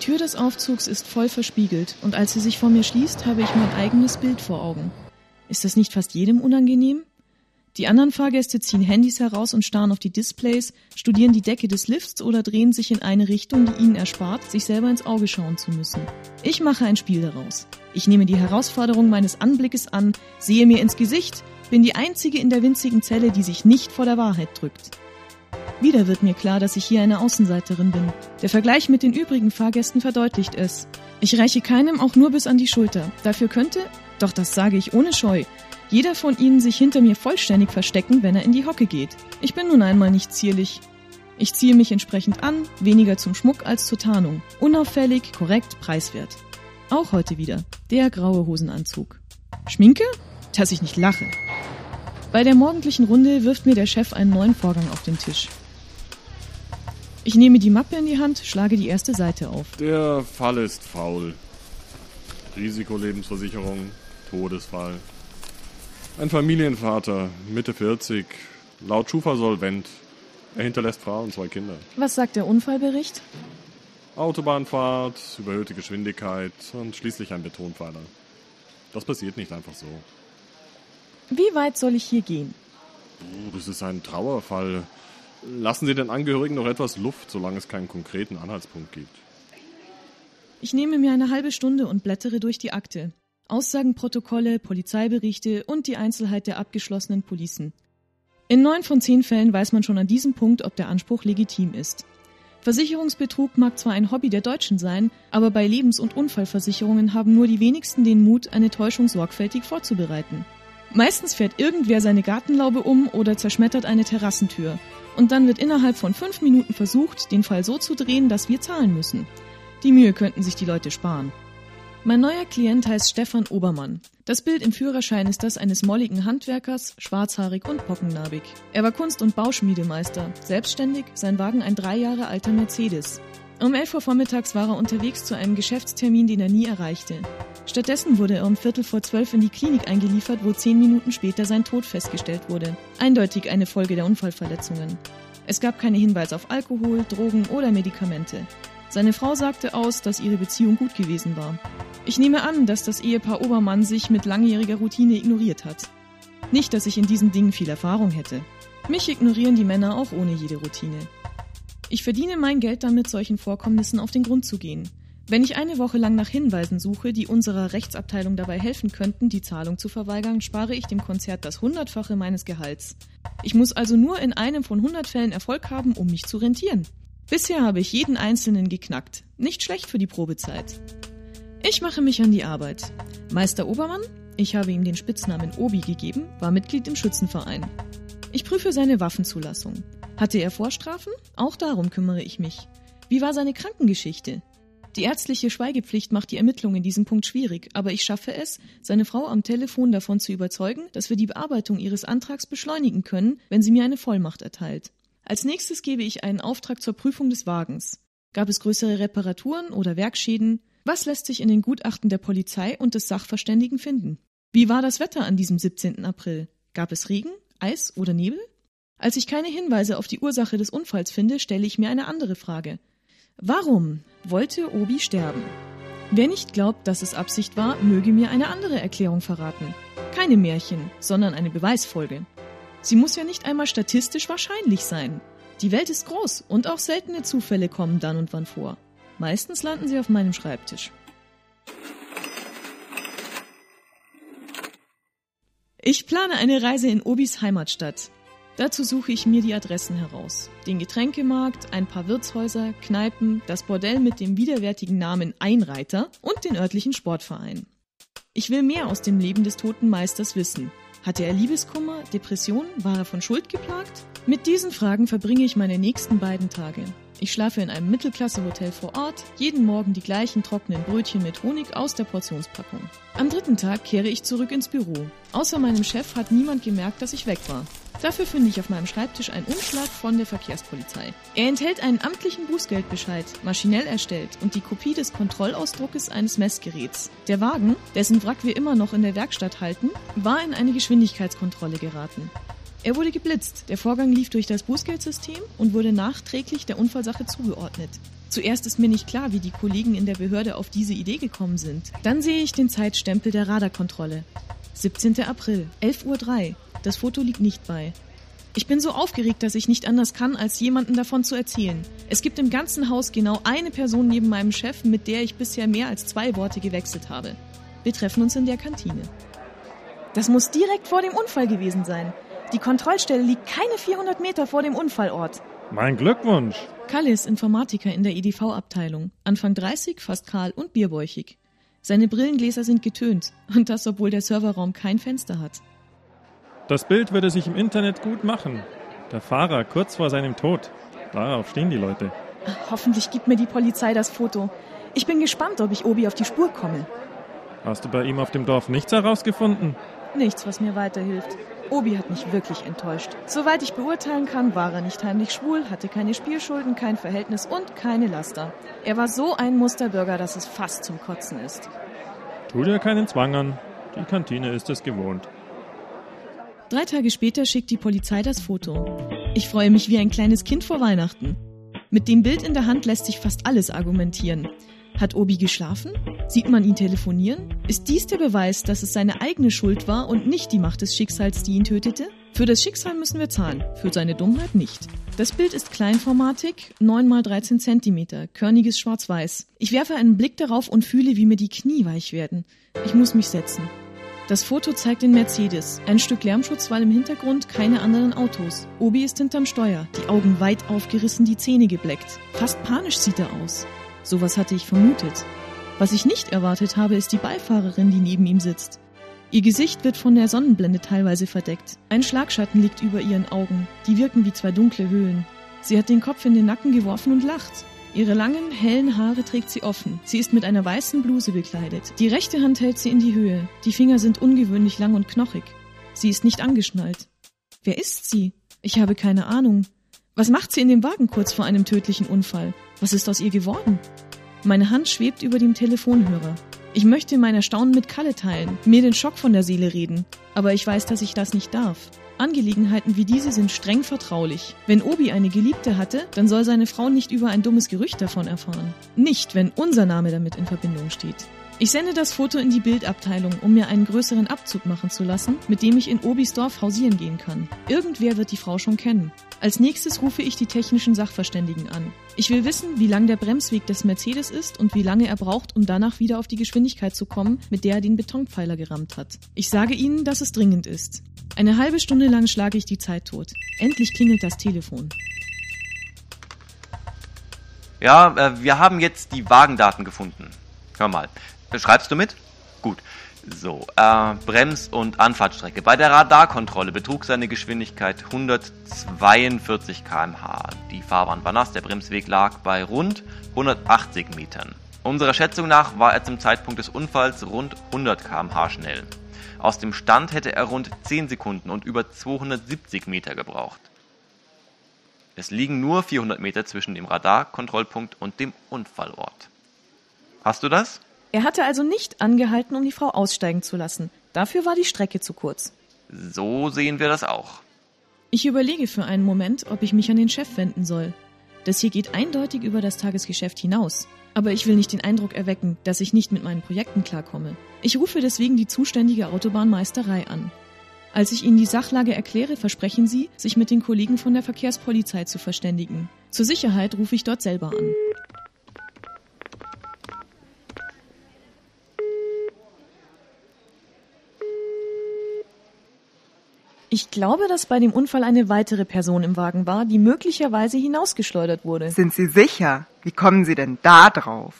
Tür des Aufzugs ist voll verspiegelt und als sie sich vor mir schließt, habe ich mein eigenes Bild vor Augen. Ist das nicht fast jedem unangenehm? Die anderen Fahrgäste ziehen Handys heraus und starren auf die Displays, studieren die Decke des Lifts oder drehen sich in eine Richtung, die ihnen erspart, sich selber ins Auge schauen zu müssen. Ich mache ein Spiel daraus. Ich nehme die Herausforderung meines Anblickes an, sehe mir ins Gesicht, bin die einzige in der winzigen Zelle, die sich nicht vor der Wahrheit drückt. Wieder wird mir klar, dass ich hier eine Außenseiterin bin. Der Vergleich mit den übrigen Fahrgästen verdeutlicht es. Ich reiche keinem auch nur bis an die Schulter. Dafür könnte, doch das sage ich ohne Scheu, jeder von ihnen sich hinter mir vollständig verstecken, wenn er in die Hocke geht. Ich bin nun einmal nicht zierlich. Ich ziehe mich entsprechend an, weniger zum Schmuck als zur Tarnung. Unauffällig, korrekt, preiswert. Auch heute wieder. Der graue Hosenanzug. Schminke? Dass ich nicht lache. Bei der morgendlichen Runde wirft mir der Chef einen neuen Vorgang auf den Tisch. Ich nehme die Mappe in die Hand, schlage die erste Seite auf. Der Fall ist faul. Risikolebensversicherung, Todesfall. Ein Familienvater, Mitte 40, laut Schufa solvent. Er hinterlässt Frau und zwei Kinder. Was sagt der Unfallbericht? Autobahnfahrt, überhöhte Geschwindigkeit und schließlich ein Betonpfeiler. Das passiert nicht einfach so. Wie weit soll ich hier gehen? Oh, das ist ein Trauerfall. Lassen Sie den Angehörigen noch etwas Luft, solange es keinen konkreten Anhaltspunkt gibt. Ich nehme mir eine halbe Stunde und blättere durch die Akte. Aussagenprotokolle, Polizeiberichte und die Einzelheit der abgeschlossenen Policen. In neun von zehn Fällen weiß man schon an diesem Punkt, ob der Anspruch legitim ist. Versicherungsbetrug mag zwar ein Hobby der Deutschen sein, aber bei Lebens- und Unfallversicherungen haben nur die wenigsten den Mut, eine Täuschung sorgfältig vorzubereiten. Meistens fährt irgendwer seine Gartenlaube um oder zerschmettert eine Terrassentür. Und dann wird innerhalb von fünf Minuten versucht, den Fall so zu drehen, dass wir zahlen müssen. Die Mühe könnten sich die Leute sparen. Mein neuer Klient heißt Stefan Obermann. Das Bild im Führerschein ist das eines molligen Handwerkers, schwarzhaarig und pockennarbig. Er war Kunst- und Bauschmiedemeister, selbstständig, sein Wagen ein drei Jahre alter Mercedes. Um 11 Uhr vormittags war er unterwegs zu einem Geschäftstermin, den er nie erreichte. Stattdessen wurde er um Viertel vor zwölf in die Klinik eingeliefert, wo zehn Minuten später sein Tod festgestellt wurde. Eindeutig eine Folge der Unfallverletzungen. Es gab keine Hinweise auf Alkohol, Drogen oder Medikamente. Seine Frau sagte aus, dass ihre Beziehung gut gewesen war. Ich nehme an, dass das Ehepaar Obermann sich mit langjähriger Routine ignoriert hat. Nicht, dass ich in diesen Dingen viel Erfahrung hätte. Mich ignorieren die Männer auch ohne jede Routine. Ich verdiene mein Geld damit, solchen Vorkommnissen auf den Grund zu gehen. Wenn ich eine Woche lang nach Hinweisen suche, die unserer Rechtsabteilung dabei helfen könnten, die Zahlung zu verweigern, spare ich dem Konzert das Hundertfache meines Gehalts. Ich muss also nur in einem von hundert Fällen Erfolg haben, um mich zu rentieren. Bisher habe ich jeden einzelnen geknackt. Nicht schlecht für die Probezeit. Ich mache mich an die Arbeit. Meister Obermann, ich habe ihm den Spitznamen Obi gegeben, war Mitglied im Schützenverein. Ich prüfe seine Waffenzulassung. Hatte er Vorstrafen? Auch darum kümmere ich mich. Wie war seine Krankengeschichte? Die ärztliche Schweigepflicht macht die Ermittlung in diesem Punkt schwierig, aber ich schaffe es, seine Frau am Telefon davon zu überzeugen, dass wir die Bearbeitung ihres Antrags beschleunigen können, wenn sie mir eine Vollmacht erteilt. Als nächstes gebe ich einen Auftrag zur Prüfung des Wagens. Gab es größere Reparaturen oder Werkschäden? Was lässt sich in den Gutachten der Polizei und des Sachverständigen finden? Wie war das Wetter an diesem 17. April? Gab es Regen, Eis oder Nebel? Als ich keine Hinweise auf die Ursache des Unfalls finde, stelle ich mir eine andere Frage. Warum wollte Obi sterben? Wer nicht glaubt, dass es Absicht war, möge mir eine andere Erklärung verraten. Keine Märchen, sondern eine Beweisfolge. Sie muss ja nicht einmal statistisch wahrscheinlich sein. Die Welt ist groß und auch seltene Zufälle kommen dann und wann vor. Meistens landen sie auf meinem Schreibtisch. Ich plane eine Reise in Obis Heimatstadt. Dazu suche ich mir die Adressen heraus. Den Getränkemarkt, ein paar Wirtshäuser, Kneipen, das Bordell mit dem widerwärtigen Namen Einreiter und den örtlichen Sportverein. Ich will mehr aus dem Leben des toten Meisters wissen. Hatte er Liebeskummer, Depression, war er von Schuld geplagt? Mit diesen Fragen verbringe ich meine nächsten beiden Tage. Ich schlafe in einem Mittelklasse-Hotel vor Ort, jeden Morgen die gleichen trockenen Brötchen mit Honig aus der Portionspackung. Am dritten Tag kehre ich zurück ins Büro. Außer meinem Chef hat niemand gemerkt, dass ich weg war. Dafür finde ich auf meinem Schreibtisch einen Umschlag von der Verkehrspolizei. Er enthält einen amtlichen Bußgeldbescheid, maschinell erstellt und die Kopie des Kontrollausdruckes eines Messgeräts. Der Wagen, dessen Wrack wir immer noch in der Werkstatt halten, war in eine Geschwindigkeitskontrolle geraten. Er wurde geblitzt. Der Vorgang lief durch das Bußgeldsystem und wurde nachträglich der Unfallsache zugeordnet. Zuerst ist mir nicht klar, wie die Kollegen in der Behörde auf diese Idee gekommen sind. Dann sehe ich den Zeitstempel der Radarkontrolle. 17. April, 11.03 Uhr. Das Foto liegt nicht bei. Ich bin so aufgeregt, dass ich nicht anders kann, als jemanden davon zu erzählen. Es gibt im ganzen Haus genau eine Person neben meinem Chef, mit der ich bisher mehr als zwei Worte gewechselt habe. Wir treffen uns in der Kantine. Das muss direkt vor dem Unfall gewesen sein. Die Kontrollstelle liegt keine 400 Meter vor dem Unfallort. Mein Glückwunsch. Kalle ist Informatiker in der EDV-Abteilung. Anfang 30, fast kahl und bierbäuchig. Seine Brillengläser sind getönt. Und das, obwohl der Serverraum kein Fenster hat. Das Bild würde sich im Internet gut machen. Der Fahrer kurz vor seinem Tod. Darauf stehen die Leute. Hoffentlich gibt mir die Polizei das Foto. Ich bin gespannt, ob ich Obi auf die Spur komme. Hast du bei ihm auf dem Dorf nichts herausgefunden? Nichts, was mir weiterhilft. Obi hat mich wirklich enttäuscht. Soweit ich beurteilen kann, war er nicht heimlich schwul, hatte keine Spielschulden, kein Verhältnis und keine Laster. Er war so ein Musterbürger, dass es fast zum Kotzen ist. Tu dir keinen Zwang an. Die Kantine ist es gewohnt. Drei Tage später schickt die Polizei das Foto. Ich freue mich wie ein kleines Kind vor Weihnachten. Mit dem Bild in der Hand lässt sich fast alles argumentieren. Hat Obi geschlafen? Sieht man ihn telefonieren? Ist dies der Beweis, dass es seine eigene Schuld war und nicht die Macht des Schicksals, die ihn tötete? Für das Schicksal müssen wir zahlen, für seine Dummheit nicht. Das Bild ist kleinformatig, 9 x 13 cm, körniges Schwarz-Weiß. Ich werfe einen Blick darauf und fühle, wie mir die Knie weich werden. Ich muss mich setzen. Das Foto zeigt den Mercedes. Ein Stück Lärmschutz, weil im Hintergrund keine anderen Autos. Obi ist hinterm Steuer, die Augen weit aufgerissen, die Zähne gebleckt. Fast panisch sieht er aus. Sowas hatte ich vermutet. Was ich nicht erwartet habe, ist die Beifahrerin, die neben ihm sitzt. Ihr Gesicht wird von der Sonnenblende teilweise verdeckt. Ein Schlagschatten liegt über ihren Augen. Die wirken wie zwei dunkle Höhlen. Sie hat den Kopf in den Nacken geworfen und lacht. Ihre langen, hellen Haare trägt sie offen. Sie ist mit einer weißen Bluse bekleidet. Die rechte Hand hält sie in die Höhe. Die Finger sind ungewöhnlich lang und knochig. Sie ist nicht angeschnallt. Wer ist sie? Ich habe keine Ahnung. Was macht sie in dem Wagen kurz vor einem tödlichen Unfall? Was ist aus ihr geworden? Meine Hand schwebt über dem Telefonhörer. Ich möchte mein Erstaunen mit Kalle teilen, mir den Schock von der Seele reden, aber ich weiß, dass ich das nicht darf. Angelegenheiten wie diese sind streng vertraulich. Wenn Obi eine Geliebte hatte, dann soll seine Frau nicht über ein dummes Gerücht davon erfahren. Nicht, wenn unser Name damit in Verbindung steht. Ich sende das Foto in die Bildabteilung, um mir einen größeren Abzug machen zu lassen, mit dem ich in Obis Dorf hausieren gehen kann. Irgendwer wird die Frau schon kennen. Als nächstes rufe ich die technischen Sachverständigen an. Ich will wissen, wie lang der Bremsweg des Mercedes ist und wie lange er braucht, um danach wieder auf die Geschwindigkeit zu kommen, mit der er den Betonpfeiler gerammt hat. Ich sage ihnen, dass es dringend ist. Eine halbe Stunde lang schlage ich die Zeit tot. Endlich klingelt das Telefon. Ja, äh, wir haben jetzt die Wagendaten gefunden. Hör mal. Schreibst du mit? Gut. So, äh, Brems- und Anfahrtstrecke. Bei der Radarkontrolle betrug seine Geschwindigkeit 142 km/h. Die Fahrbahn war nass, der Bremsweg lag bei rund 180 Metern. Unserer Schätzung nach war er zum Zeitpunkt des Unfalls rund 100 km/h schnell. Aus dem Stand hätte er rund 10 Sekunden und über 270 Meter gebraucht. Es liegen nur 400 Meter zwischen dem Radarkontrollpunkt und dem Unfallort. Hast du das? Er hatte also nicht angehalten, um die Frau aussteigen zu lassen. Dafür war die Strecke zu kurz. So sehen wir das auch. Ich überlege für einen Moment, ob ich mich an den Chef wenden soll. Das hier geht eindeutig über das Tagesgeschäft hinaus. Aber ich will nicht den Eindruck erwecken, dass ich nicht mit meinen Projekten klarkomme. Ich rufe deswegen die zuständige Autobahnmeisterei an. Als ich Ihnen die Sachlage erkläre, versprechen Sie, sich mit den Kollegen von der Verkehrspolizei zu verständigen. Zur Sicherheit rufe ich dort selber an. Ich glaube, dass bei dem Unfall eine weitere Person im Wagen war, die möglicherweise hinausgeschleudert wurde. Sind Sie sicher? Wie kommen Sie denn da drauf?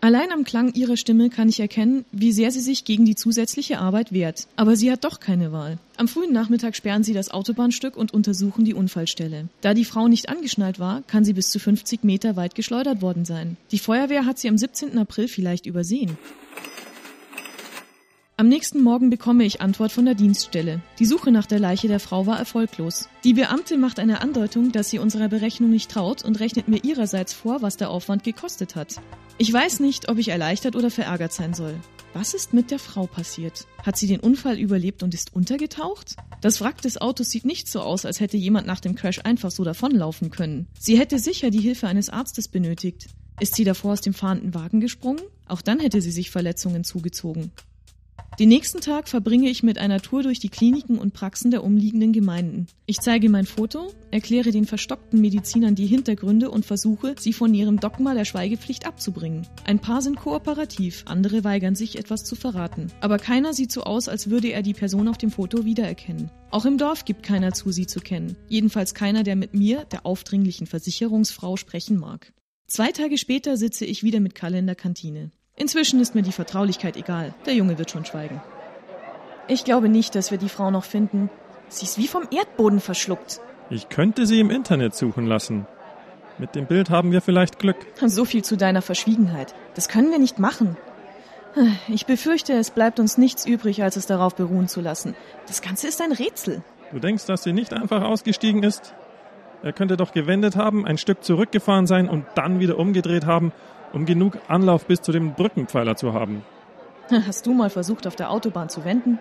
Allein am Klang ihrer Stimme kann ich erkennen, wie sehr sie sich gegen die zusätzliche Arbeit wehrt. Aber sie hat doch keine Wahl. Am frühen Nachmittag sperren sie das Autobahnstück und untersuchen die Unfallstelle. Da die Frau nicht angeschnallt war, kann sie bis zu 50 Meter weit geschleudert worden sein. Die Feuerwehr hat sie am 17. April vielleicht übersehen. Am nächsten Morgen bekomme ich Antwort von der Dienststelle. Die Suche nach der Leiche der Frau war erfolglos. Die Beamte macht eine Andeutung, dass sie unserer Berechnung nicht traut und rechnet mir ihrerseits vor, was der Aufwand gekostet hat. Ich weiß nicht, ob ich erleichtert oder verärgert sein soll. Was ist mit der Frau passiert? Hat sie den Unfall überlebt und ist untergetaucht? Das Wrack des Autos sieht nicht so aus, als hätte jemand nach dem Crash einfach so davonlaufen können. Sie hätte sicher die Hilfe eines Arztes benötigt. Ist sie davor aus dem fahrenden Wagen gesprungen? Auch dann hätte sie sich Verletzungen zugezogen. Den nächsten Tag verbringe ich mit einer Tour durch die Kliniken und Praxen der umliegenden Gemeinden. Ich zeige mein Foto, erkläre den verstockten Medizinern die Hintergründe und versuche, sie von ihrem Dogma der Schweigepflicht abzubringen. Ein paar sind kooperativ, andere weigern sich, etwas zu verraten. Aber keiner sieht so aus, als würde er die Person auf dem Foto wiedererkennen. Auch im Dorf gibt keiner zu, sie zu kennen. Jedenfalls keiner, der mit mir, der aufdringlichen Versicherungsfrau, sprechen mag. Zwei Tage später sitze ich wieder mit Kalle in der Kantine. Inzwischen ist mir die Vertraulichkeit egal. Der Junge wird schon schweigen. Ich glaube nicht, dass wir die Frau noch finden. Sie ist wie vom Erdboden verschluckt. Ich könnte sie im Internet suchen lassen. Mit dem Bild haben wir vielleicht Glück. So viel zu deiner Verschwiegenheit. Das können wir nicht machen. Ich befürchte, es bleibt uns nichts übrig, als es darauf beruhen zu lassen. Das Ganze ist ein Rätsel. Du denkst, dass sie nicht einfach ausgestiegen ist? Er könnte doch gewendet haben, ein Stück zurückgefahren sein und dann wieder umgedreht haben um genug Anlauf bis zu dem Brückenpfeiler zu haben. Hast du mal versucht, auf der Autobahn zu wenden?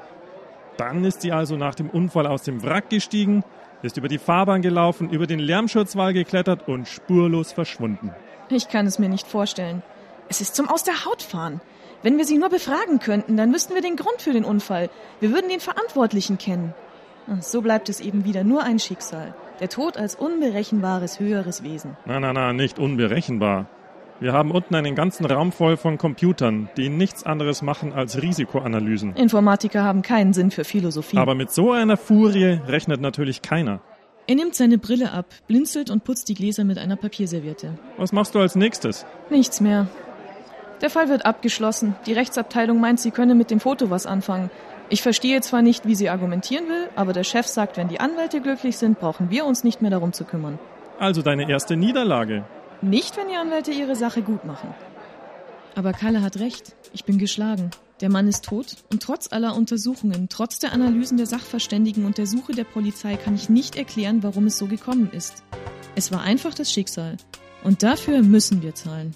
Dann ist sie also nach dem Unfall aus dem Wrack gestiegen, ist über die Fahrbahn gelaufen, über den Lärmschutzwall geklettert und spurlos verschwunden. Ich kann es mir nicht vorstellen. Es ist zum Aus der Haut fahren. Wenn wir sie nur befragen könnten, dann wüssten wir den Grund für den Unfall. Wir würden den Verantwortlichen kennen. So bleibt es eben wieder nur ein Schicksal. Der Tod als unberechenbares höheres Wesen. Na, na, na, nicht unberechenbar. Wir haben unten einen ganzen Raum voll von Computern, die nichts anderes machen als Risikoanalysen. Informatiker haben keinen Sinn für Philosophie. Aber mit so einer Furie rechnet natürlich keiner. Er nimmt seine Brille ab, blinzelt und putzt die Gläser mit einer Papierserviette. Was machst du als nächstes? Nichts mehr. Der Fall wird abgeschlossen. Die Rechtsabteilung meint, sie könne mit dem Foto was anfangen. Ich verstehe zwar nicht, wie sie argumentieren will, aber der Chef sagt, wenn die Anwälte glücklich sind, brauchen wir uns nicht mehr darum zu kümmern. Also deine erste Niederlage. Nicht, wenn die Anwälte ihre Sache gut machen. Aber Kalle hat recht. Ich bin geschlagen. Der Mann ist tot und trotz aller Untersuchungen, trotz der Analysen der Sachverständigen und der Suche der Polizei kann ich nicht erklären, warum es so gekommen ist. Es war einfach das Schicksal. Und dafür müssen wir zahlen.